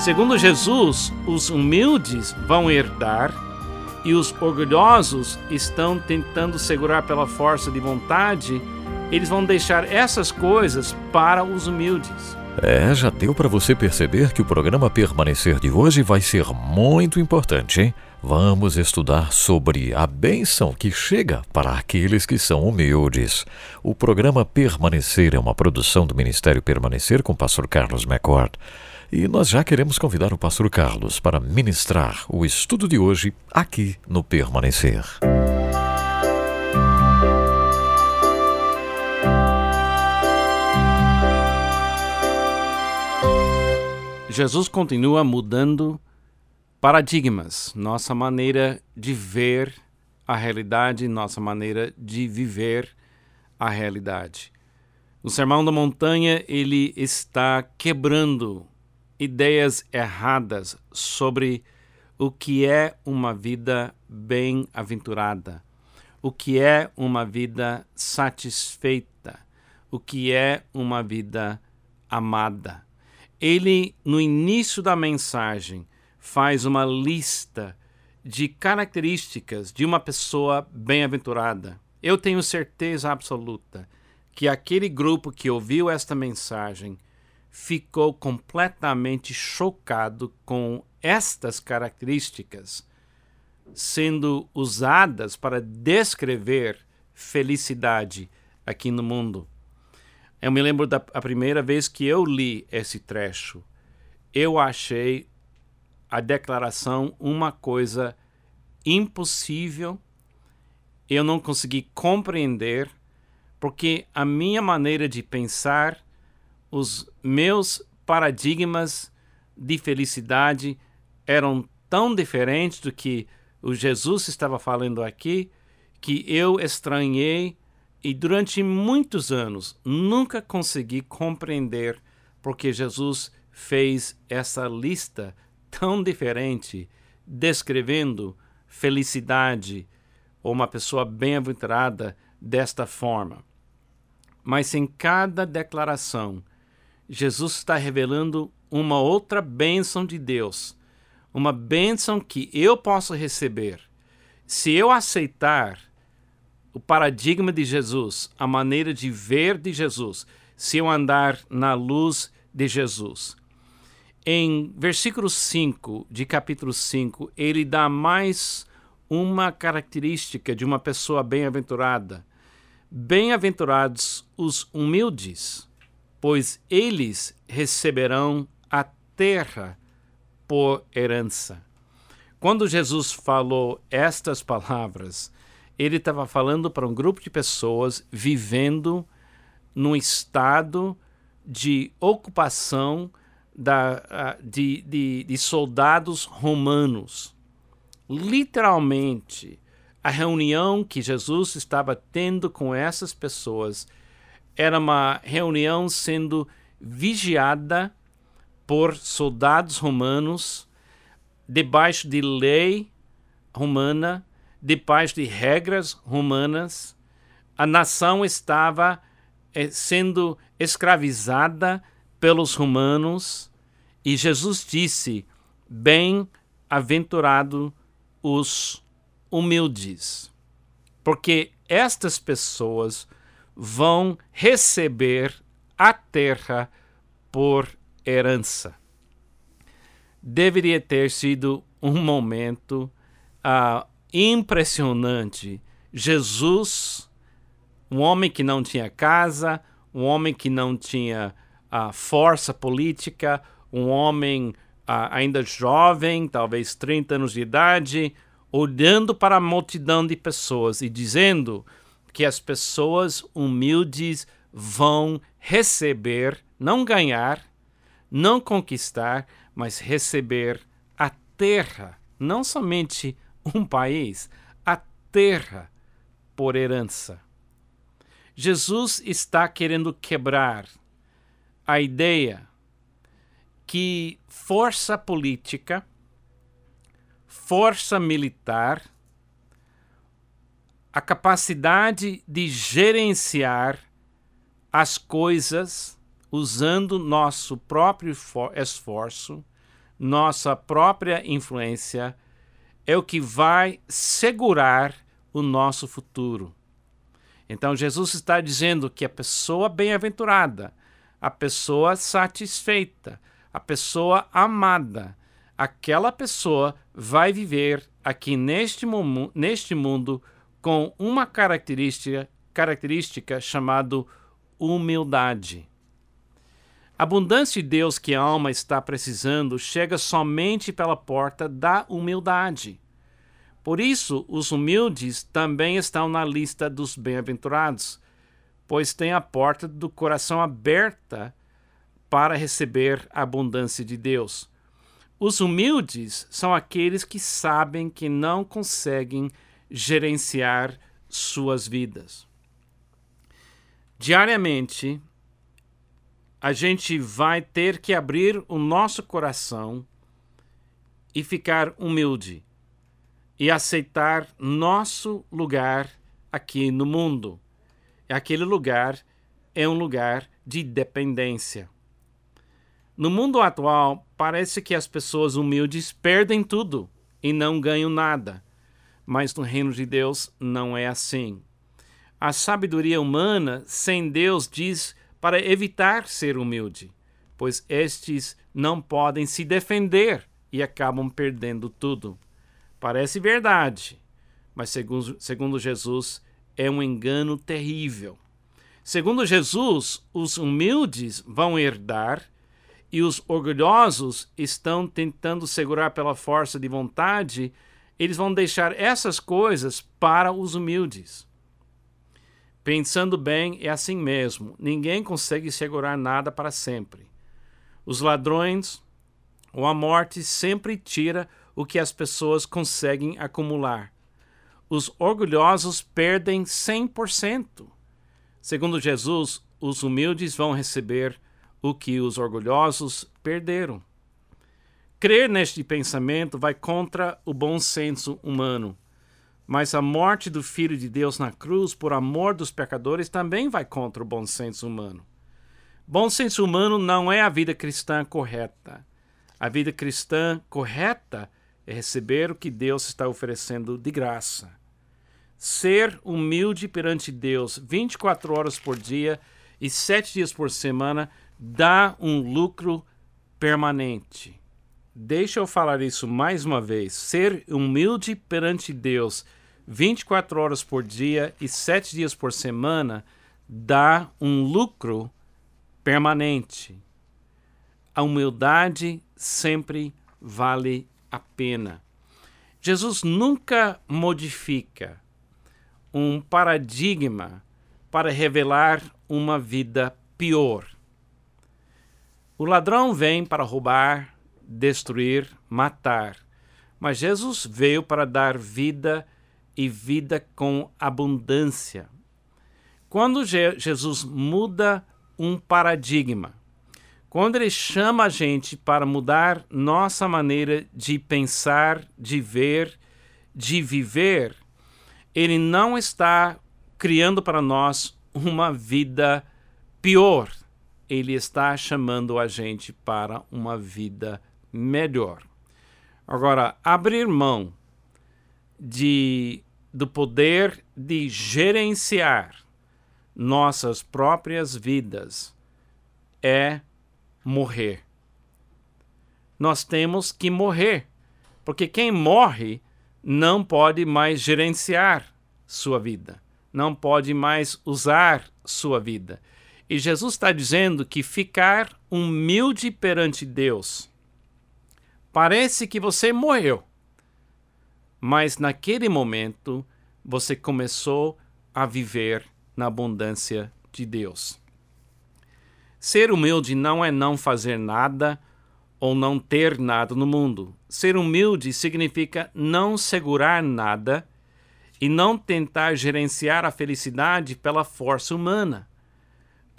Segundo Jesus, os humildes vão herdar e os orgulhosos estão tentando segurar pela força de vontade, eles vão deixar essas coisas para os humildes. É, já deu para você perceber que o programa Permanecer de hoje vai ser muito importante, hein? Vamos estudar sobre a bênção que chega para aqueles que são humildes. O programa Permanecer é uma produção do Ministério Permanecer com o pastor Carlos McCord. E nós já queremos convidar o pastor Carlos para ministrar o estudo de hoje aqui no Permanecer. Jesus continua mudando paradigmas, nossa maneira de ver a realidade, nossa maneira de viver a realidade. No Sermão da Montanha, ele está quebrando ideias erradas sobre o que é uma vida bem-aventurada, o que é uma vida satisfeita, o que é uma vida amada. Ele, no início da mensagem, faz uma lista de características de uma pessoa bem-aventurada. Eu tenho certeza absoluta que aquele grupo que ouviu esta mensagem ficou completamente chocado com estas características sendo usadas para descrever felicidade aqui no mundo. Eu me lembro da primeira vez que eu li esse trecho. Eu achei a declaração uma coisa impossível. Eu não consegui compreender, porque a minha maneira de pensar, os meus paradigmas de felicidade eram tão diferentes do que o Jesus estava falando aqui, que eu estranhei e durante muitos anos nunca consegui compreender porque Jesus fez essa lista tão diferente, descrevendo felicidade ou uma pessoa bem-aventurada desta forma. Mas em cada declaração, Jesus está revelando uma outra bênção de Deus, uma bênção que eu posso receber. Se eu aceitar o paradigma de Jesus, a maneira de ver de Jesus, se eu andar na luz de Jesus, em versículo 5 de capítulo 5, ele dá mais uma característica de uma pessoa bem-aventurada. Bem-aventurados os humildes, pois eles receberão a terra por herança. Quando Jesus falou estas palavras, ele estava falando para um grupo de pessoas vivendo num estado de ocupação da, de, de, de soldados romanos. Literalmente, a reunião que Jesus estava tendo com essas pessoas era uma reunião sendo vigiada por soldados romanos, debaixo de lei romana, debaixo de regras romanas. A nação estava eh, sendo escravizada pelos romanos, e Jesus disse: Bem-aventurado os humildes, porque estas pessoas vão receber a terra por herança. Deveria ter sido um momento uh, impressionante. Jesus, um homem que não tinha casa, um homem que não tinha a força política, um homem ainda jovem, talvez 30 anos de idade, olhando para a multidão de pessoas e dizendo que as pessoas humildes vão receber, não ganhar, não conquistar, mas receber a terra, não somente um país, a terra por herança. Jesus está querendo quebrar a ideia que força política, força militar, a capacidade de gerenciar as coisas usando nosso próprio esforço nossa própria influência, é o que vai segurar o nosso futuro. Então, Jesus está dizendo que a pessoa bem-aventurada, a pessoa satisfeita, a pessoa amada, aquela pessoa vai viver aqui neste, neste mundo com uma característica, característica chamada humildade. A abundância de Deus que a alma está precisando chega somente pela porta da humildade. Por isso, os humildes também estão na lista dos bem-aventurados, pois têm a porta do coração aberta para receber a abundância de Deus. Os humildes são aqueles que sabem que não conseguem gerenciar suas vidas. Diariamente, a gente vai ter que abrir o nosso coração e ficar humilde e aceitar nosso lugar aqui no mundo. Aquele lugar é um lugar de dependência. No mundo atual, parece que as pessoas humildes perdem tudo e não ganham nada. Mas no reino de Deus não é assim. A sabedoria humana sem Deus diz para evitar ser humilde, pois estes não podem se defender e acabam perdendo tudo. Parece verdade, mas segundo, segundo Jesus é um engano terrível. Segundo Jesus, os humildes vão herdar e os orgulhosos estão tentando segurar pela força de vontade, eles vão deixar essas coisas para os humildes. Pensando bem, é assim mesmo. Ninguém consegue segurar nada para sempre. Os ladrões ou a morte sempre tira o que as pessoas conseguem acumular. Os orgulhosos perdem 100%. Segundo Jesus, os humildes vão receber o que os orgulhosos perderam. Crer neste pensamento vai contra o bom senso humano. Mas a morte do Filho de Deus na cruz por amor dos pecadores também vai contra o bom senso humano. Bom senso humano não é a vida cristã correta. A vida cristã correta é receber o que Deus está oferecendo de graça. Ser humilde perante Deus 24 horas por dia e 7 dias por semana dá um lucro permanente. Deixa eu falar isso mais uma vez. Ser humilde perante Deus 24 horas por dia e 7 dias por semana dá um lucro permanente. A humildade sempre vale a pena. Jesus nunca modifica um paradigma para revelar uma vida pior. O ladrão vem para roubar, destruir, matar. Mas Jesus veio para dar vida e vida com abundância. Quando Je Jesus muda um paradigma, quando ele chama a gente para mudar nossa maneira de pensar, de ver, de viver, ele não está criando para nós uma vida pior ele está chamando a gente para uma vida melhor. Agora, abrir mão de, do poder de gerenciar nossas próprias vidas é morrer. Nós temos que morrer, porque quem morre não pode mais gerenciar sua vida, não pode mais usar sua vida. E Jesus está dizendo que ficar humilde perante Deus parece que você morreu, mas naquele momento você começou a viver na abundância de Deus. Ser humilde não é não fazer nada ou não ter nada no mundo. Ser humilde significa não segurar nada e não tentar gerenciar a felicidade pela força humana.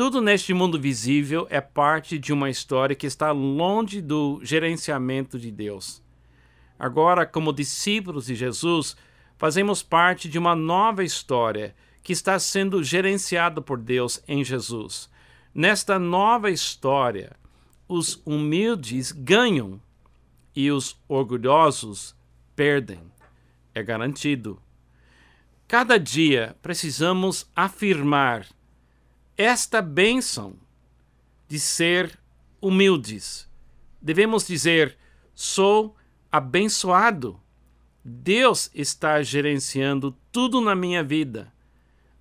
Tudo neste mundo visível é parte de uma história que está longe do gerenciamento de Deus. Agora, como discípulos de Jesus, fazemos parte de uma nova história que está sendo gerenciada por Deus em Jesus. Nesta nova história, os humildes ganham e os orgulhosos perdem. É garantido. Cada dia precisamos afirmar esta bênção de ser humildes. Devemos dizer: sou abençoado. Deus está gerenciando tudo na minha vida.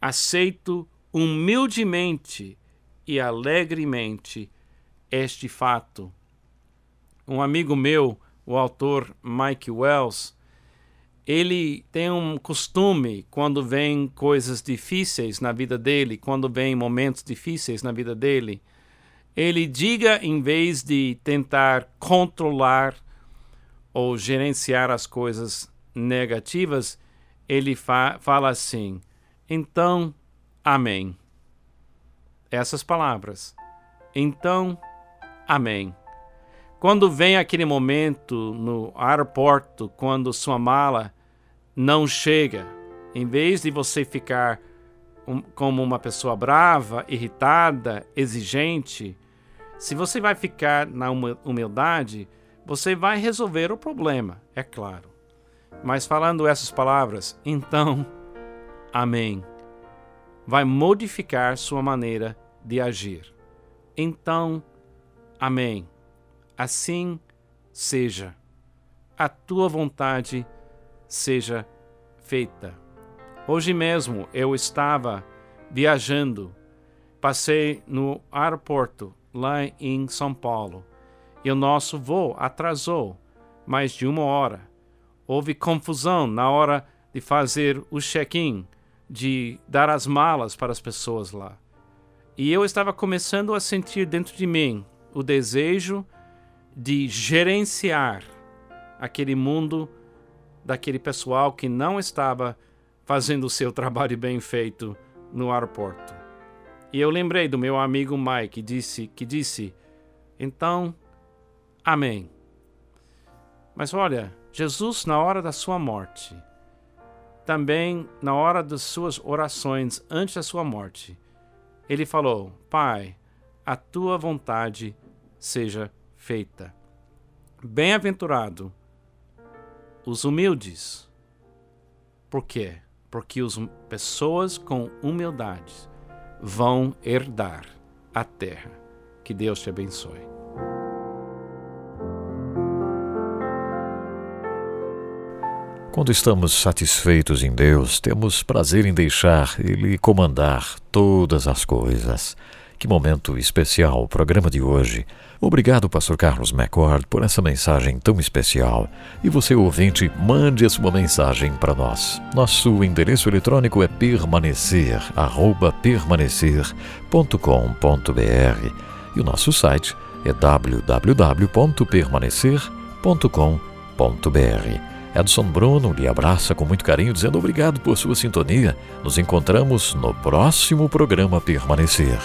Aceito humildemente e alegremente este fato. Um amigo meu, o autor Mike Wells, ele tem um costume quando vem coisas difíceis na vida dele, quando vem momentos difíceis na vida dele, ele diga em vez de tentar controlar ou gerenciar as coisas negativas, ele fa fala assim: então, amém. Essas palavras. Então, amém. Quando vem aquele momento no aeroporto, quando sua mala não chega, em vez de você ficar um, como uma pessoa brava, irritada, exigente, se você vai ficar na humildade, você vai resolver o problema, é claro. Mas falando essas palavras, então, amém, vai modificar sua maneira de agir. Então, amém. Assim seja. A tua vontade seja feita. Hoje mesmo eu estava viajando, passei no aeroporto lá em São Paulo e o nosso voo atrasou mais de uma hora. Houve confusão na hora de fazer o check-in, de dar as malas para as pessoas lá. E eu estava começando a sentir dentro de mim o desejo de gerenciar aquele mundo daquele pessoal que não estava fazendo o seu trabalho bem feito no aeroporto. E eu lembrei do meu amigo Mike que disse, que disse então, amém. Mas olha, Jesus, na hora da sua morte, também na hora das suas orações antes da sua morte, ele falou: Pai, a tua vontade seja feita. Bem-aventurado os humildes. Por quê? Porque as pessoas com humildade vão herdar a terra. Que Deus te abençoe. Quando estamos satisfeitos em Deus, temos prazer em deixar Ele comandar todas as coisas. Que momento especial o programa de hoje. Obrigado, Pastor Carlos McCord, por essa mensagem tão especial. E você, ouvinte, mande a sua mensagem para nós. Nosso endereço eletrônico é permanecer, permanecer.com.br e o nosso site é www.permanecer.com.br. Edson Bruno lhe abraça com muito carinho, dizendo obrigado por sua sintonia. Nos encontramos no próximo programa Permanecer.